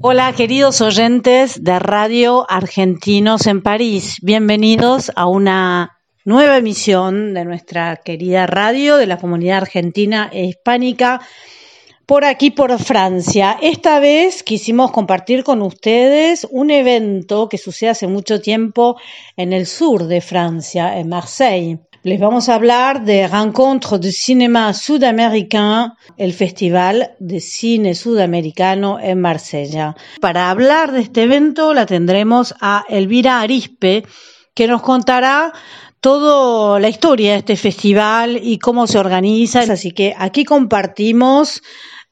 Hola queridos oyentes de Radio Argentinos en París, bienvenidos a una nueva emisión de nuestra querida radio de la comunidad argentina e hispánica por aquí por Francia. Esta vez quisimos compartir con ustedes un evento que sucede hace mucho tiempo en el sur de Francia, en Marseille. Les vamos a hablar de Rencontre de Cinéma Sudaméricain, el Festival de Cine Sudamericano en Marsella. Para hablar de este evento la tendremos a Elvira Arispe, que nos contará toda la historia de este festival y cómo se organiza. Así que aquí compartimos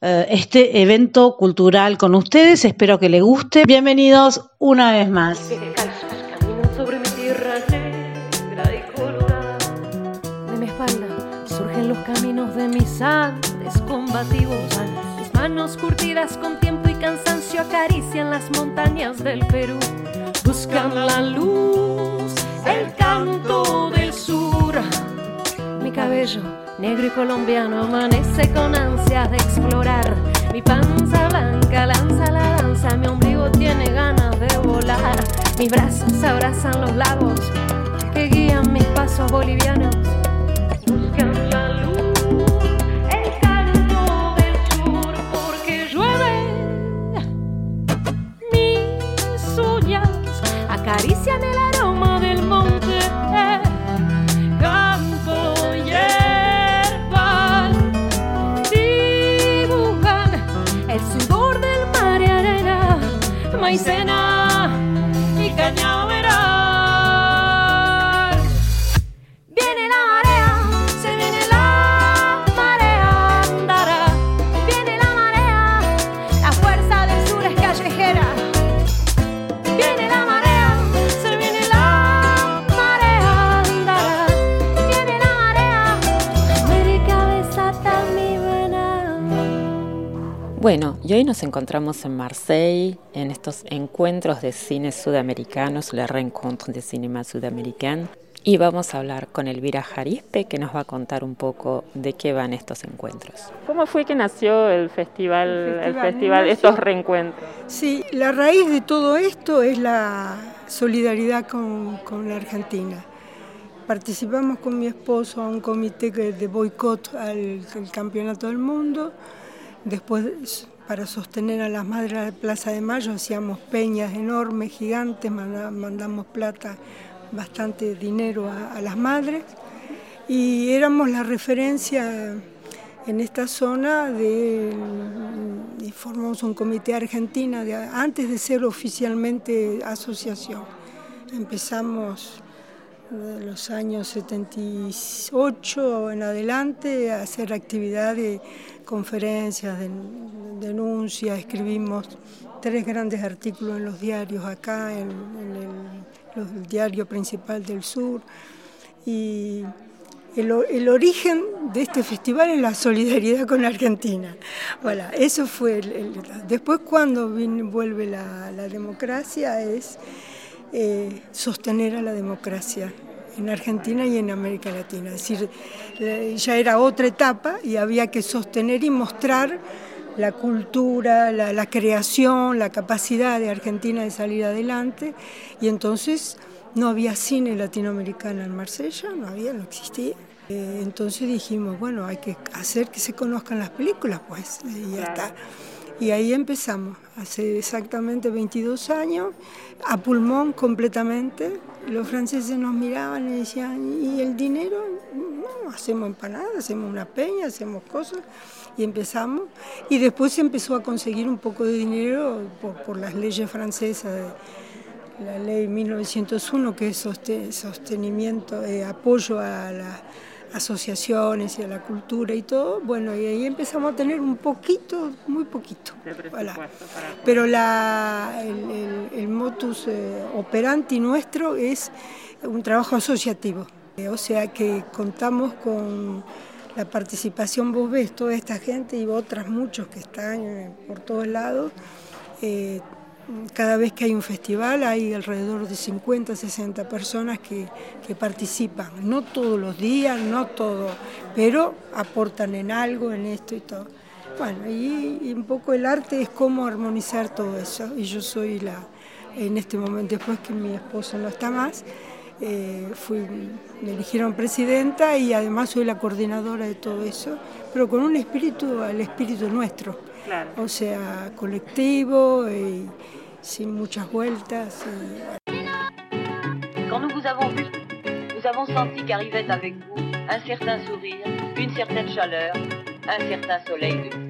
eh, este evento cultural con ustedes. Espero que les guste. Bienvenidos una vez más. Caminos de mis Andes combativos. Mis manos curtidas con tiempo y cansancio acarician las montañas del Perú. Buscan la luz, el canto del sur. Mi cabello negro y colombiano amanece con ansias de explorar. Mi panza blanca lanza la danza, mi ombligo tiene ganas de volar. Mis brazos abrazan los lagos que guían mis pasos bolivianos. Y hoy nos encontramos en Marseille en estos encuentros de cine sudamericanos, la Rencontre de Cinema Sudamericano, y vamos a hablar con Elvira Jarispe que nos va a contar un poco de qué van estos encuentros. ¿Cómo fue que nació el festival, El el festival festival, nació- estos reencuentros? Sí, la raíz de todo esto es la solidaridad con, con la Argentina. Participamos con mi esposo a un comité que- de boicot al, al campeonato del mundo. Después, para sostener a las madres de la Plaza de Mayo, hacíamos peñas enormes, gigantes, manda- mandamos plata, bastante dinero a, las madres. Y éramos la referencia en esta zona y formamos un comité argentina antes de ser oficialmente asociación. Empezamos de los años 78 en adelante a hacer actividades, conferencias, den- denuncias, escribimos tres grandes artículos en los diarios acá, en, el, diario principal del sur. Y el, el origen de este festival es la solidaridad con Argentina. Eso fue. después, cuando vuelve la, la democracia, es eh, sostener a la democracia en Argentina y en América Latina. Es decir, ya era otra etapa y había que sostener y mostrar la cultura, la, la creación, la capacidad de Argentina de salir adelante. Y entonces no había cine latinoamericano en Marsella, no había, no existía. Eh, entonces dijimos, bueno, hay que hacer que se conozcan las películas, pues, y ya está. Y ahí empezamos, hace exactamente 22 años, a pulmón completamente. Los franceses nos miraban y decían, ¿y el dinero? No, hacemos empanadas, hacemos una peña, hacemos cosas. Y empezamos. Y después se empezó a conseguir un poco de dinero por, las leyes francesas. La ley 1901, que es sostenimiento, eh, apoyo a la asociaciones y a la cultura y todo, bueno, y ahí empezamos a tener un poquito, muy poquito. Pero la, el, motus eh, operandi nuestro es un trabajo asociativo, o sea que contamos con la participación, vos ves, toda esta gente y otras muchos que están eh, por todos lados. Eh, cada vez que hay un festival hay alrededor de 50, 60 personas que, participan. No todos los días, no todo, pero aportan en algo, en esto y todo. Bueno, y, un poco el arte es cómo armonizar todo eso. Y yo soy la, en este momento, después que mi esposo no está más, eh, fui, me eligieron presidenta y además soy la coordinadora de todo eso, pero con un espíritu, el espíritu nuestro. O sea, colectivo y Quand nous vous avons vu, nous avons senti qu'arrivait avec vous un certain sourire, une certaine chaleur, un certain soleil de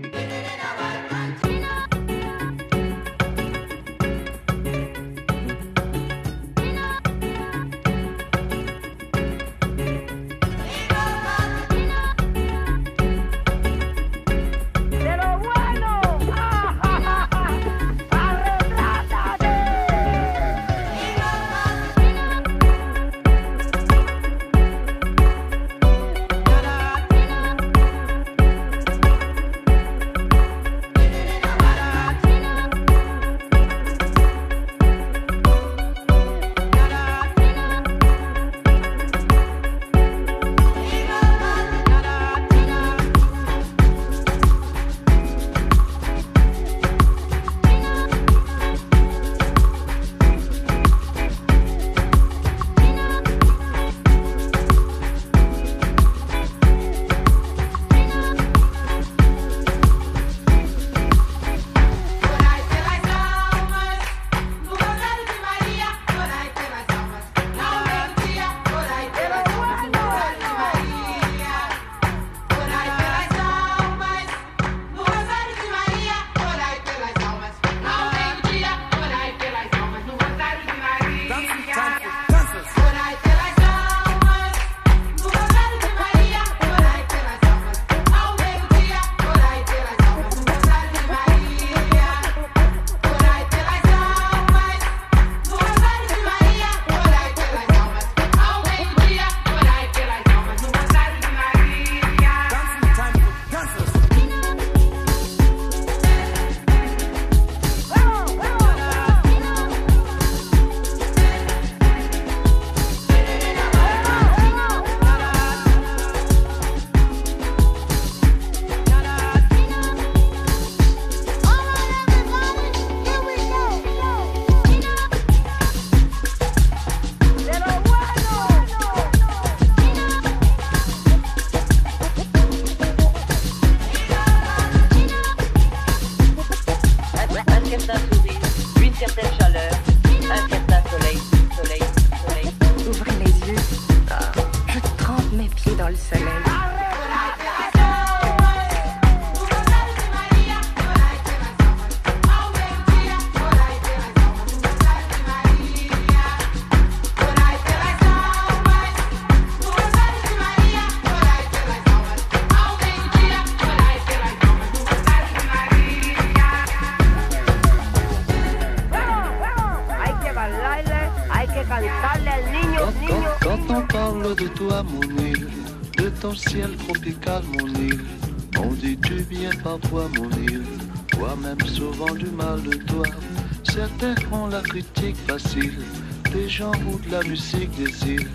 la musique des îles.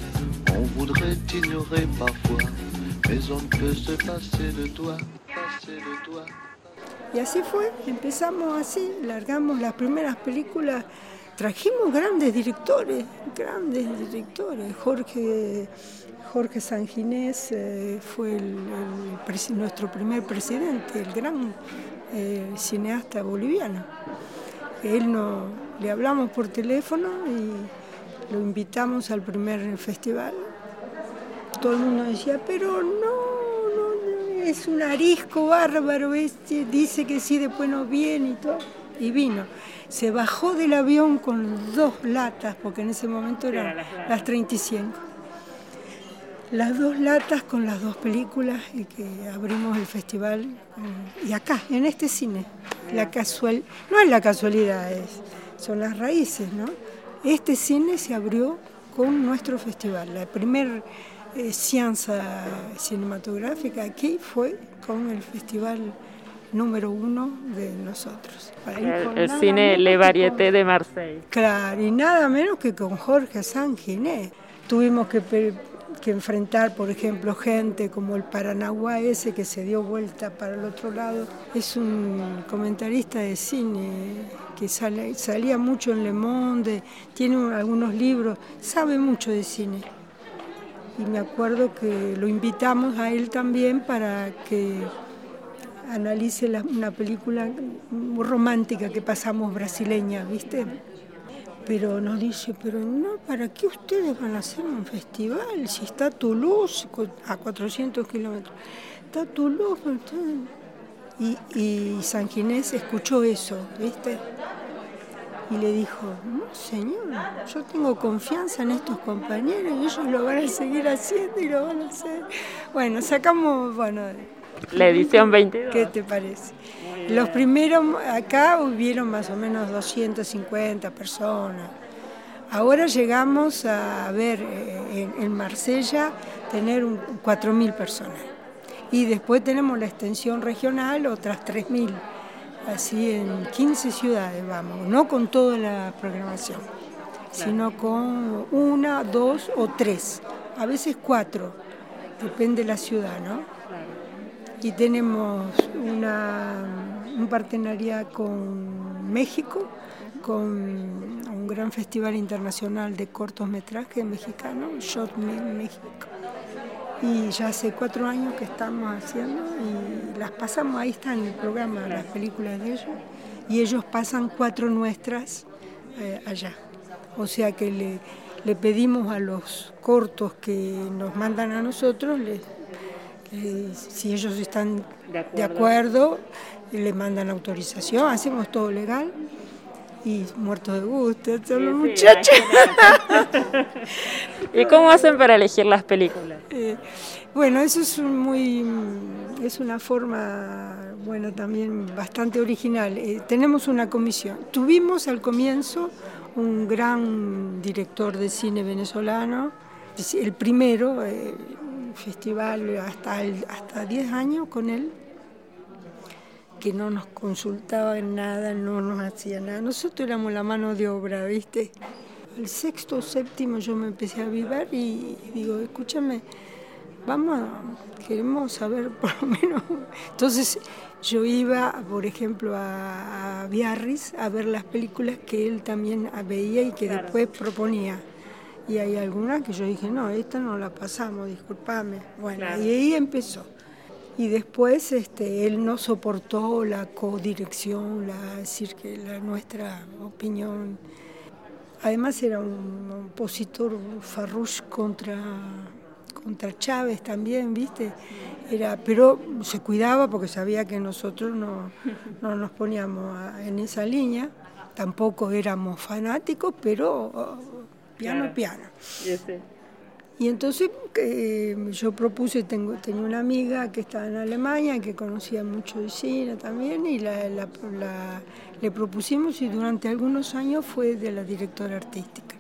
On voudrait t'ignorer parfois, mais on ne peut se passer de toi, passer de toi. Y así fue, empezamos así, largamos las primeras películas, trajimos grandes directores, grandes directores. Jorge, Jorge Sanginés eh, fue el, el, nuestro primer presidente, el gran eh, cineasta boliviano. Él no, le hablamos por teléfono y lo invitamos al primer festival. Todo el mundo decía, pero no, no, es un arisco bárbaro, este dice que sí, después no viene y todo. Y vino. Se bajó del avión con dos latas, porque en ese momento eran las 35 las dos latas con las dos películas y que abrimos el festival eh, y acá, en este cine. La casual, no es la casualidad, es, son las raíces, ¿no? Este cine se abrió con nuestro festival. La primera eh, ciencia cinematográfica aquí fue con el festival número uno de nosotros. El, cine Le Varieté de Marseille. Claro, y nada menos que con Jorge Sanguiné. Tuvimos que que enfrentar, por ejemplo, gente como el Paranagua ese que se dio vuelta para el otro lado. Es un comentarista de cine que sale, salía mucho en Le Monde, tiene algunos libros, sabe mucho de cine. Y me acuerdo que lo invitamos a él también para que analice una película romántica que pasamos brasileña, ¿viste? pero nos dice, pero no, ¿para qué ustedes van a hacer un festival? Si está Toulouse a 400 kilómetros, está Toulouse, y, y San Ginés escuchó eso, ¿viste? Y le dijo, no señor, yo tengo confianza en estos compañeros y ellos lo van a seguir haciendo y lo van a hacer. Bueno, sacamos, bueno... La edición 22. ¿Qué te parece? Los primeros, acá hubieron más o menos 250 personas. Ahora llegamos a ver eh, en, Marsella tener 4.000 personas. Y después tenemos la extensión regional, otras 3.000. Así en 15 ciudades vamos, no con toda la programación, sino con una, dos o tres, a veces cuatro, depende de la ciudad, ¿no? Y tenemos una un partenariado con México, con un gran festival internacional de cortometrajes mexicano, Shot México. Y ya hace cuatro años que estamos haciendo y las pasamos, ahí está en el programa, las películas de ellos, y ellos pasan cuatro nuestras eh, allá. O sea que le, le, pedimos a los cortos que nos mandan a nosotros, si ellos están de acuerdo le mandan autorización, hacemos todo legal y muertos de gusto, todos los muchachos. ¿Y cómo hacen para elegir las películas? Eh, bueno, eso es muy es una forma bueno también bastante original. Eh, tenemos una comisión. Tuvimos al comienzo un gran director de cine venezolano, el primero eh, festival hasta hasta 10 años con él que no nos consultaba en nada, no nos hacía nada. Nosotros éramos la mano de obra, ¿viste? El sexto o séptimo yo me empecé a vivir y digo, escúchame, vamos, a, queremos saber por lo menos. Entonces yo iba, por ejemplo, a, a Biarritz a ver las películas que él también veía y que después proponía. Y hay algunas que yo dije, no, esta no la pasamos, discúlpame. Bueno, y ahí empezó. Y después este, él no soportó la codirección, la, decir que la, nuestra opinión. Además era un opositor farrush contra, contra Chávez también, ¿viste? Era, pero se cuidaba porque sabía que nosotros no, no nos poníamos en esa línea. Tampoco éramos fanáticos, pero oh, piano, piano. Y entonces yo propuse, tengo, tenía una amiga que estaba en Alemania, que conocía mucho de cine también, y le propusimos y durante algunos años fue de la directora artística.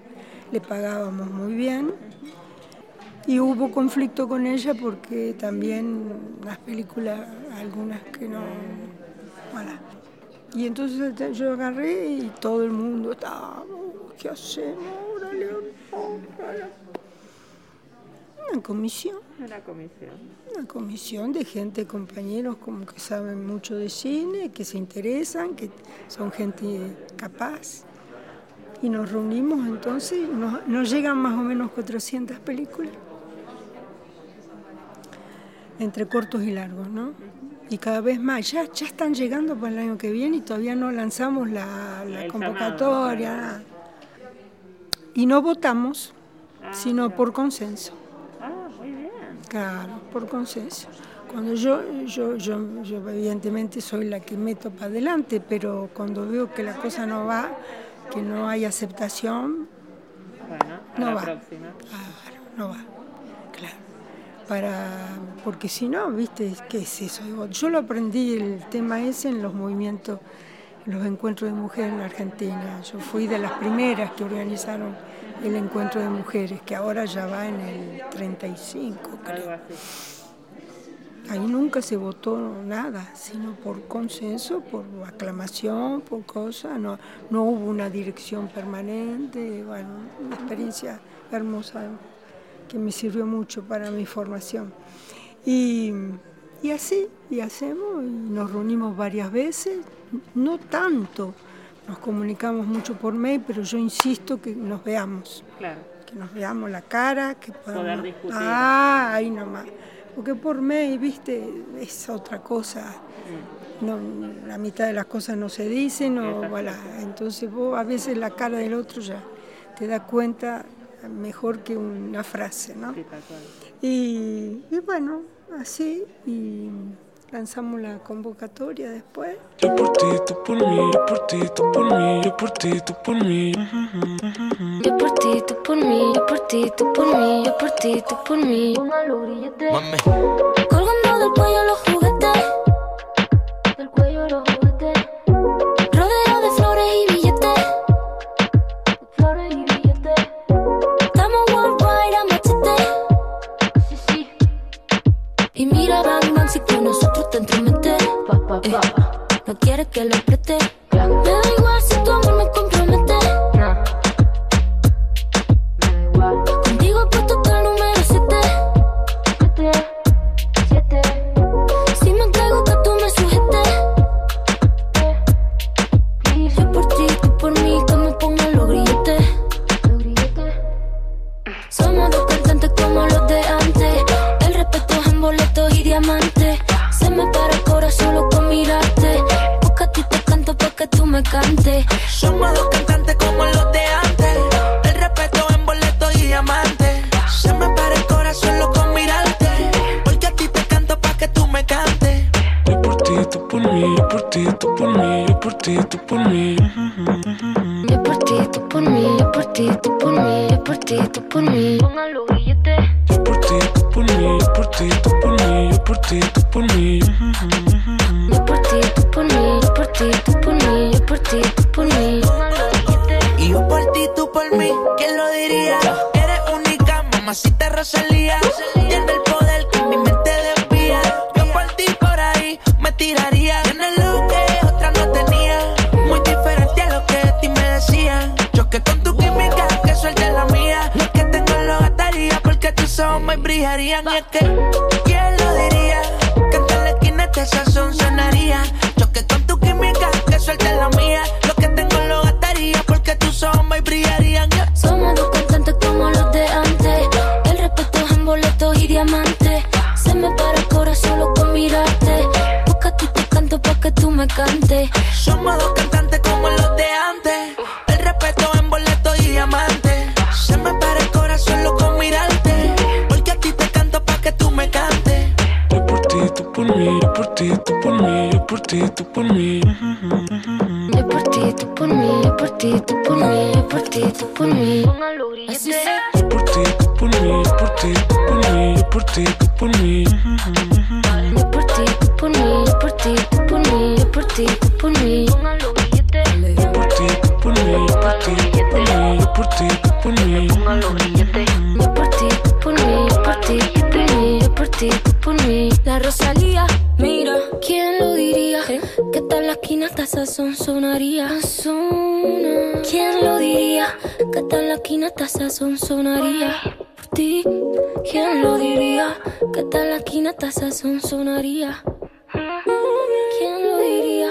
Le pagábamos muy bien y hubo conflicto con ella porque también las películas, algunas que no... Y entonces yo agarré y todo el mundo estaba, ¿qué hacemos ahora, León? Una comisión. Una comisión. Una comisión de gente, compañeros como que saben mucho de cine, que se interesan, que son gente capaz. Y nos reunimos entonces, nos, nos llegan más o menos 400 películas, entre cortos y largos, ¿no? y cada vez más. Ya, ya están llegando para el año que viene y todavía no lanzamos la, la convocatoria. Y no votamos, Ah, sino por consenso. Claro, por consenso. Cuando yo, yo, yo, yo evidentemente soy la que meto para adelante, pero cuando veo que la cosa no va, que no hay aceptación, Bueno, a No la va. próxima. claro, no va. Claro. Para, porque si no, viste, ¿qué es eso? Yo lo aprendí el tema ese en los movimientos, en los encuentros de mujeres en la Argentina. Yo fui de las primeras que organizaron el encuentro de mujeres, que ahora ya va en el 35, creo. Ahí nunca se votó nada, sino por consenso, por aclamación, por cosas. No, no hubo una dirección permanente. Bueno, una experiencia hermosa que me sirvió mucho para mi formación. Y, y así, y hacemos, y nos reunimos varias veces, no tanto. Nos comunicamos mucho por mail, pero yo insisto que nos veamos Claro. que nos veamos la cara, que podamos... Poder discutir. Ah, ahí nomás. Porque por mail, viste, es otra cosa. No, la mitad de las cosas no se dicen, o, voilà. entonces vos a veces la cara del otro ya te da cuenta mejor que una frase, ¿no? Y, y bueno, así, y lanzamos la convocatoria después. Yo por ti, tú por mí, yo por ti, tú por mí, yo por ti, tú por mí. Yo por ti, tú por mí, yo por ti, tú por mí, yo por ti, tú por mí. Mami, Colgando del cuello los juguetes, del cuello los juguetes. Rodeo de flores y billetes, flores y billetes. Estamos worldwide a machete, sí, sí. Y mira, bang, si con nosotros te entrometes. Eh, no quieres que lo preste. Me da igual ¿Quién lo diría? Eres única, mamacita Rosalía. Tiene el poder que mi mente desvía. Yo por ti por ahí me tiraría. Tienes lo que otra no tenía. Muy diferente a lo que de ti me decían. Choque con tu química, que suelte la mía. Lo que tengo lo gastaría porque tus ojos me brillarían. ¿quién lo diría? Que en tal esquina este sazón sonaría. Choque con tu química, que suelte la mía. Tus ojos me brillarían. Yeah. Somos dos cantantes como los de antes. El respeto es en boletos y diamantes. Se me para el corazón solo con mirarte. Busca a ti te canto pa' que tú me cantes. Somos dos cantantes como los de antes. El respeto en boleto y diamante. Se me para el corazón loco con mirarte. Porque a ti te canto pa' que tú me cantes. Yo por ti, tú por mí, yo por ti, tú por mí, yo por ti, tú por mí. Ti, tú por mí, yo por ti, tú por mí, yo por ti, tú por mí. Así sea. Yo por ti, tú por mí, yo por ti, tú por mí, yo por ti, tú por mí. Yo por ti, tú por mí, yo por ti, tú por mí, yo por ti, tú por mí. Yo por ti, tú por mí, yo por ti, tú por mí, yo por ti, tú por mí. Yo por ti, tú por mí, yo por ti, tú por mí, yo por ti, tú por mí. La Rosalía, hasta sazón sonaría. ¿Quién lo diría? Que tal la esquina hasta sazón sonaría. Por ti, ¿quién lo diría? Que tal la esquina hasta sazón sonaría. ¿Quién lo diría?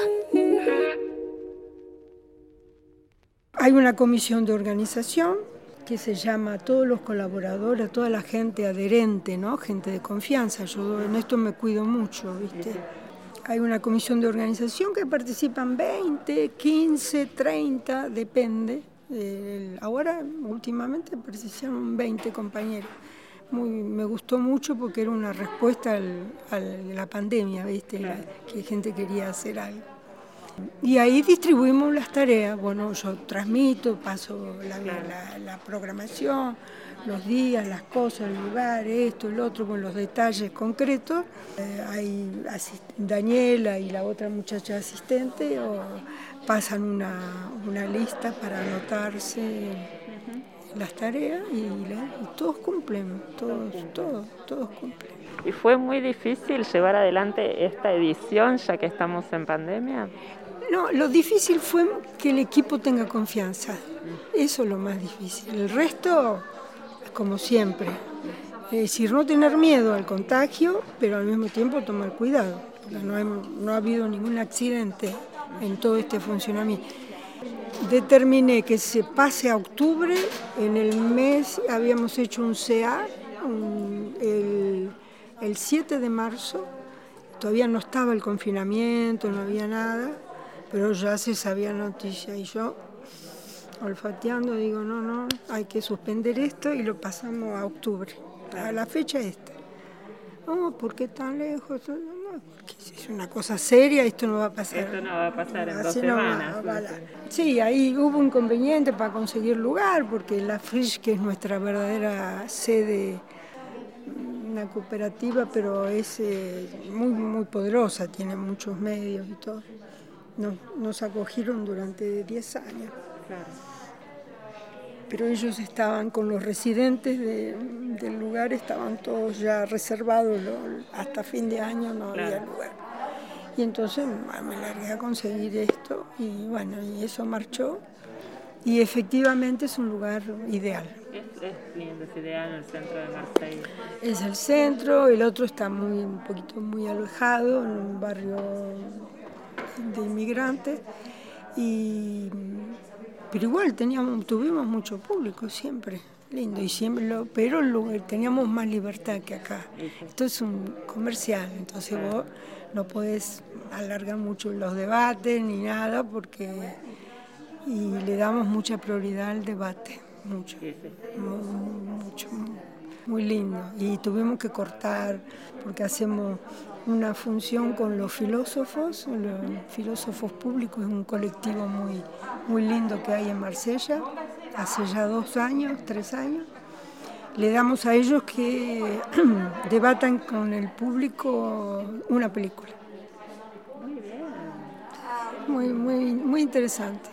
Hay una comisión de organización que se llama a todos los colaboradores, a toda la gente adherente, ¿no? Gente de confianza. Yo en esto me cuido mucho, ¿viste? Hay una comisión de organización que participan 20, 15, 30, depende. Eh, ahora, últimamente, participaron 20 compañeros. Muy, me gustó mucho porque era una respuesta a la pandemia, ¿viste? que gente quería hacer algo. Y ahí distribuimos las tareas. Bueno, yo transmito, paso la programación, los días, las cosas, el lugar, esto, el otro, con los detalles concretos. Eh, hay Daniela y la otra muchacha asistente o pasan una, lista para anotarse las tareas y, todos cumplen, todos, todos, todos cumplen. ¿Y fue muy difícil llevar adelante esta edición ya que estamos en pandemia? No, lo difícil fue que el equipo tenga confianza. Eso es lo más difícil. El resto como siempre. Es decir, no tener miedo al contagio, pero al mismo tiempo tomar cuidado, no, ha habido ningún accidente en todo este funcionamiento. Determiné que se pase a octubre, en el mes habíamos hecho un CA el, el 7 de marzo, todavía no estaba el confinamiento, no había nada, pero ya se sabía noticia y yo olfateando, digo, no, no, hay que suspender esto y lo pasamos a octubre, a la fecha esta. No, ¿por qué tan lejos? No, porque es una cosa seria, esto no va a pasar. Esto no va a pasar en dos semanas. sí, ahí hubo un inconveniente para conseguir lugar, porque la Frisch, que es nuestra verdadera sede, una cooperativa, pero es eh, muy, muy poderosa, tiene muchos medios y todo. Nos, nos acogieron durante 10 años. Claro pero ellos estaban con los residentes del lugar, estaban todos ya reservados, hasta fin de año no había lugar. Y entonces me largué a conseguir esto y bueno, y eso marchó. Y efectivamente es un lugar ideal. Es, lindo, es ideal el centro de Marsella. Es el centro, el otro está muy, un poquito muy alejado, en un barrio de inmigrantes. Y pero igual teníamos, tuvimos mucho público siempre, lindo, y pero teníamos más libertad que acá. Esto es un comercial, entonces vos no podés alargar mucho los debates ni nada porque y le damos mucha prioridad al debate, mucho, mucho, muy lindo. Y tuvimos que cortar porque hacemos una función con los filósofos, los filósofos públicos, es un colectivo muy, muy lindo que hay en Marsella, hace ya dos años, tres años. Le damos a ellos que debatan con el público una película. Muy, muy, muy interesante.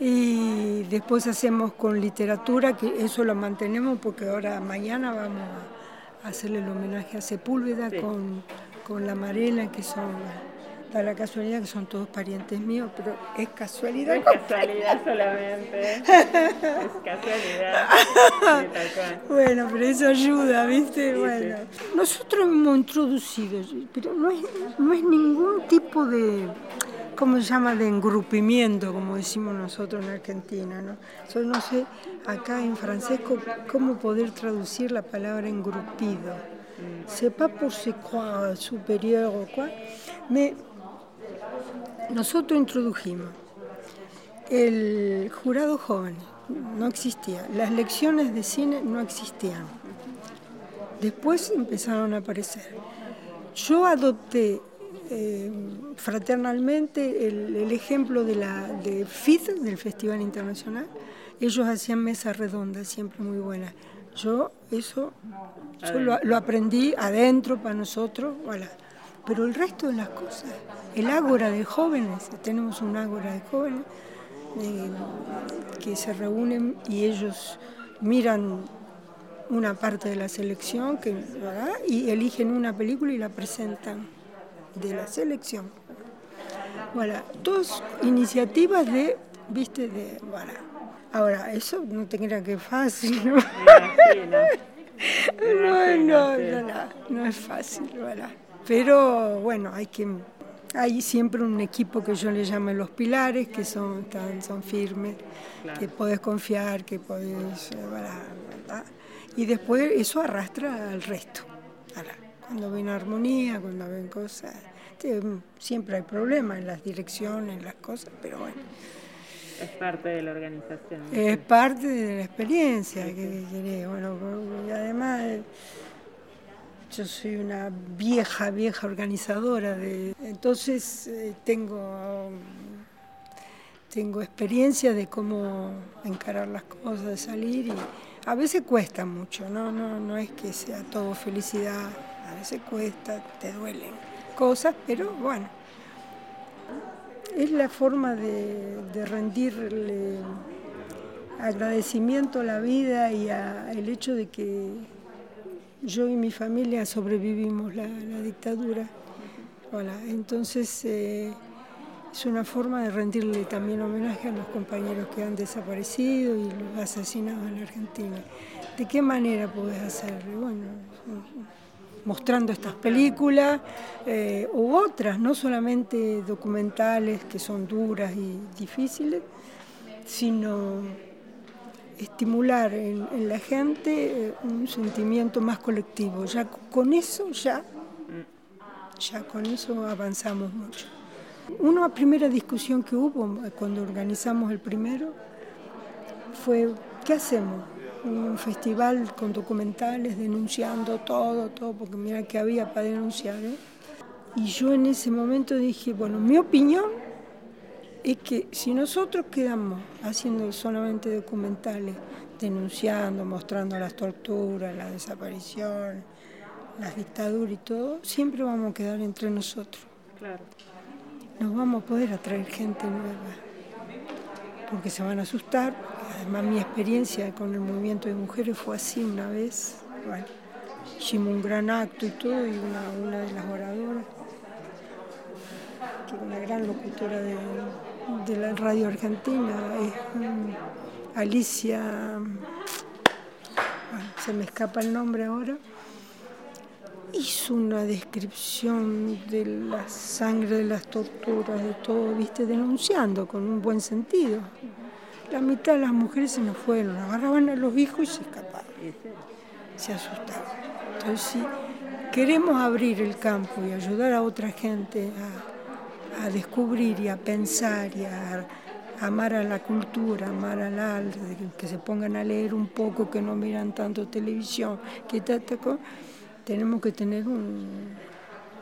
Y después hacemos con literatura, que eso lo mantenemos porque ahora mañana vamos a hacerle el homenaje a Sepúlveda con con la Marela, que son, da la casualidad que son todos parientes míos, pero es casualidad. es casualidad solamente, es casualidad. bueno, pero eso ayuda, ¿viste? bueno, nosotros hemos introducido, pero no es, no es ningún tipo de... ¿cómo se llama? De engrupimiento, como decimos nosotros en Argentina, ¿no? Yo no sé acá en francés cómo poder traducir la palabra engrupido c'est pas pour se croire superior o quoi, mais nosotros introdujimos el jurado joven, no existía, las lecciones de cine no existían. Después empezaron a aparecer. Yo adopté eh, fraternalmente el, ejemplo de la de FID, del Festival Internacional. Ellos hacían mesas redondas, siempre muy buenas. Yo eso lo, aprendí adentro para nosotros, voilà. pero el resto de las cosas, el ágora de jóvenes, tenemos un ágora de jóvenes eh, que se reúnen y ellos miran una parte de la selección que, y eligen una película y la presentan de la selección. Voilà. Todas iniciativas de, viste, de, voilà. Ahora, eso no te creas que es fácil, ¿no? No, no, no, no, es fácil, ¿verdad? Pero bueno, hay que hay siempre un equipo que yo le llamo los pilares, que son, tan, son firmes, que puedes confiar, que puedes... ¿verdad? Y después eso arrastra al resto. Cuando ven armonía, cuando ven cosas... Siempre hay problemas en las direcciones, en las cosas, pero bueno. Es parte de la organización. Es parte de la experiencia que querés. Bueno, y además yo soy una vieja, vieja organizadora. De, entonces eh, tengo, tengo experiencia de cómo encarar las cosas, de salir y a veces cuesta mucho, ¿no? No, no es que sea todo felicidad, a veces cuesta, te duelen cosas, pero bueno, es la forma de, de rendirle agradecimiento a la vida y al hecho de que yo y mi familia sobrevivimos la, la dictadura. Entonces eh, es una forma de rendirle también homenaje a los compañeros que han desaparecido y los asesinados en Argentina. ¿De qué manera podés hacerlo? Bueno, mostrando estas películas eh, u otras, no solamente documentales que son duras y difíciles, sino estimular en, la gente eh, un sentimiento más colectivo. Ya con eso ya, ya con eso avanzamos mucho. Una primera discusión que hubo cuando organizamos el primero fue, ¿qué hacemos? Un festival con documentales denunciando todo, todo, porque mira que había para denunciar. ¿eh? Y yo en ese momento dije, bueno, mi opinión es que si nosotros quedamos haciendo solamente documentales, denunciando, mostrando las torturas, las desapariciones, las dictaduras y todo, siempre vamos a quedar entre nosotros. Claro. No vamos a poder atraer gente nueva, porque se van a asustar. Además, mi experiencia con el movimiento de mujeres fue así una vez. Bueno, hicimos un gran acto y todo, y una, de las oradoras, que una gran locutora de, la radio argentina, es um, Alicia, bueno, se me escapa el nombre ahora, hizo una descripción de la sangre, de las torturas, de todo, viste, denunciando con un buen sentido. La mitad de las mujeres se nos fueron, agarraban a los hijos y se escapaban, se asustaban. Entonces, si queremos abrir el campo y ayudar a otra gente a, a descubrir y a pensar y a amar a la cultura, amar al arte, que se pongan a leer un poco, que no miran tanto televisión, que tata, tenemos que tener un,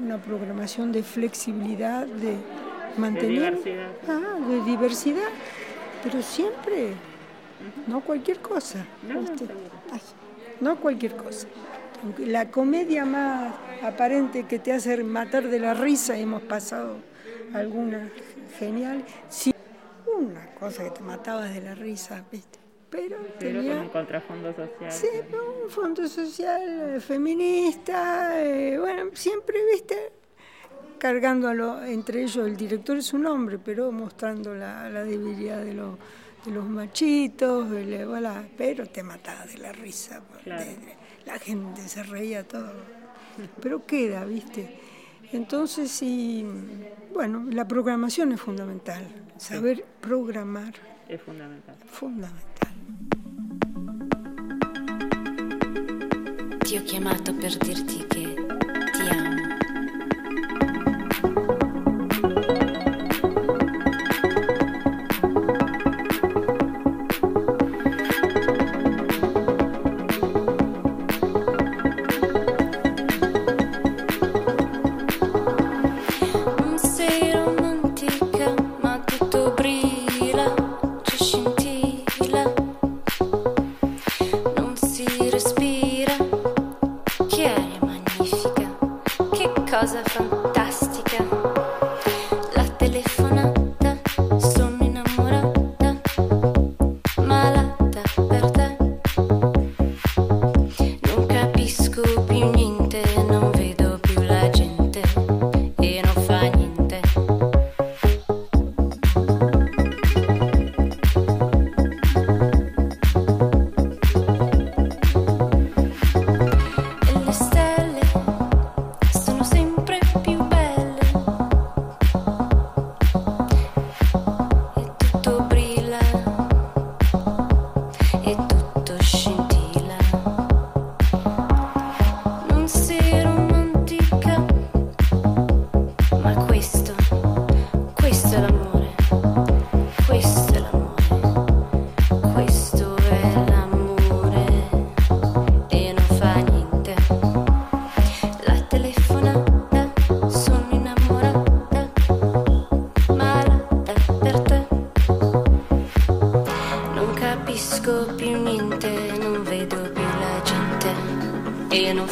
una programación de flexibilidad, de mantener... De diversidad. Ah, de diversidad, pero siempre, no cualquier cosa. No, no, no cualquier cosa. La comedia más aparente que te hace matar de la risa, hemos pasado alguna genial, sí, una cosa que te mataba de la risa, ¿viste? Pero Pero tenía... con un contrafondo social. Sí, pero un fondo social eh, feminista, eh, bueno, siempre, viste, cargando a lo, entre ellos, el director es un hombre, pero mostrando la, la debilidad de, los de los machitos, el, voilà, pero te mataba de la risa, porque Claro. la gente se reía todo, pero queda, viste. Entonces, sí, bueno, la programación es fundamental, saber programar, Es fundamental. fundamental. Ti ho chiamato per dirti che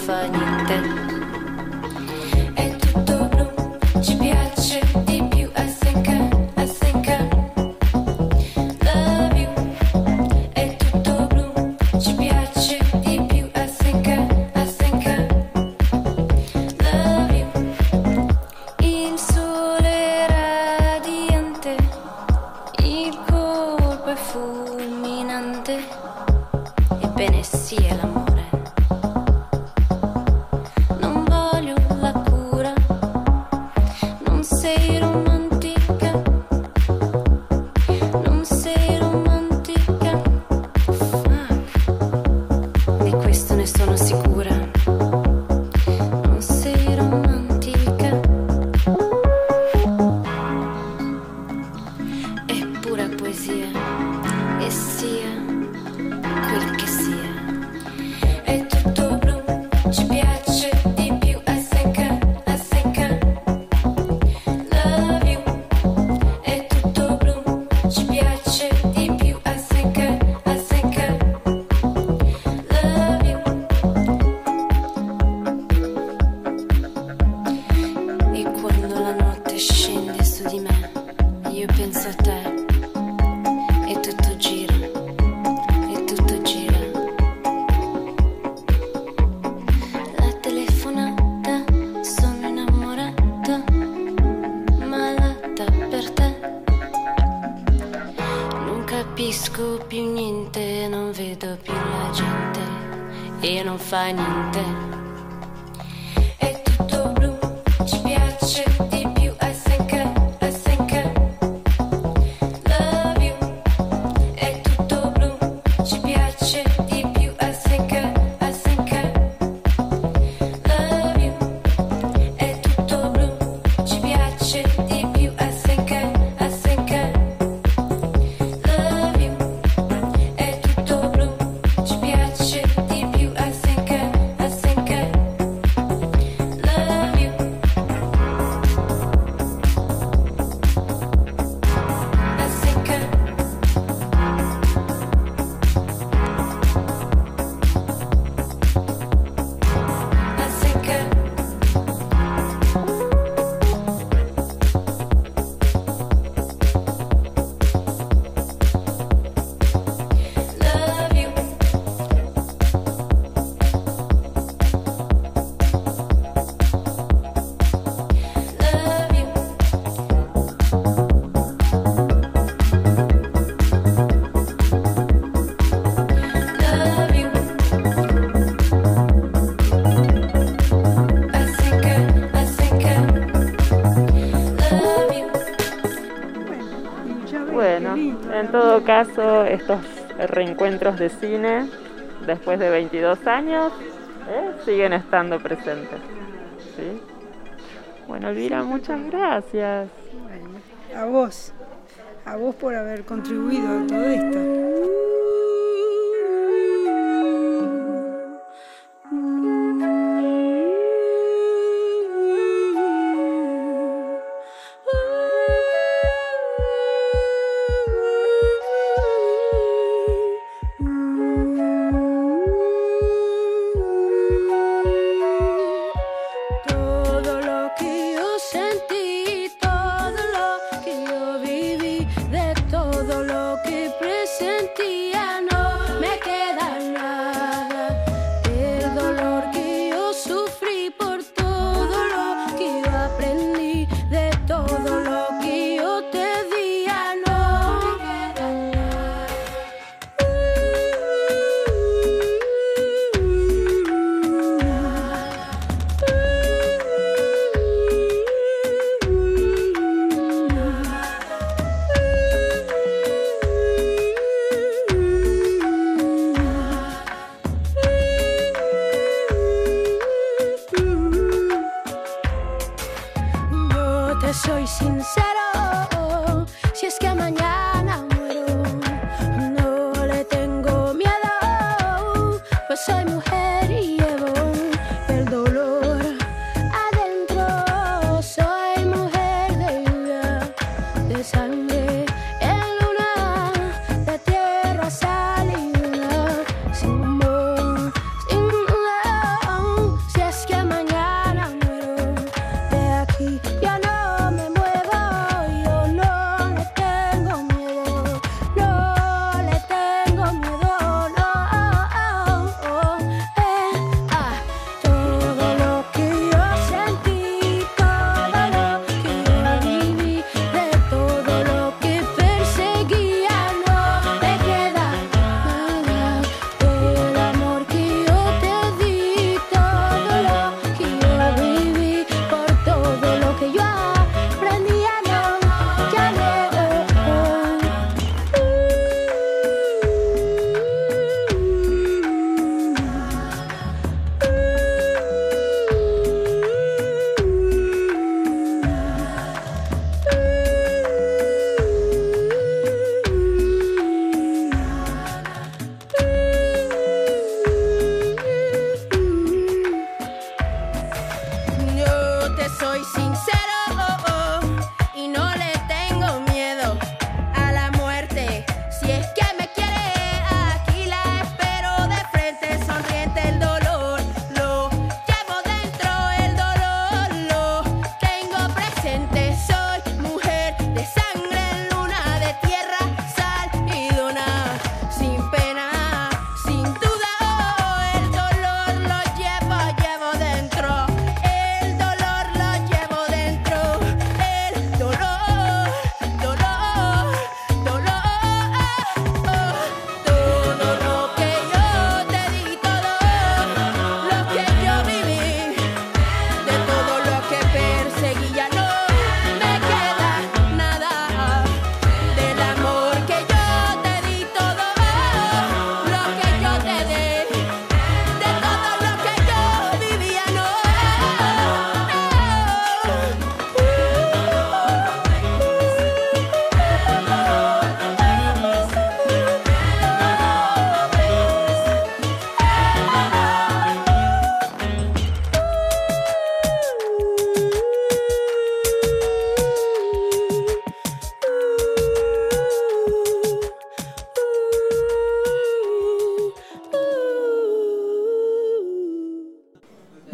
fa niente caso, estos reencuentros de cine, después de 22 años, eh, siguen estando presentes. Bueno, Elvira, muchas gracias. A vos, a vos por haber contribuido a todo esto.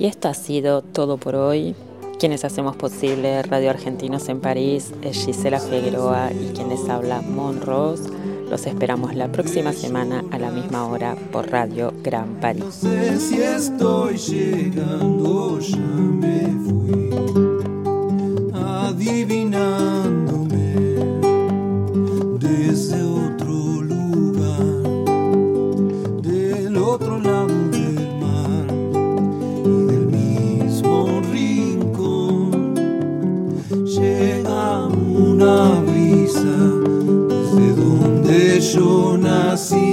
Y esto ha sido todo por hoy. Quienes hacemos posible Radio Argentinos en París es Gisela Figueroa y quien les habla Mon Rose. Los esperamos la próxima semana a la misma hora por Radio Gran París. No sé si estoy llegando, ya me fui desde donde yo nací.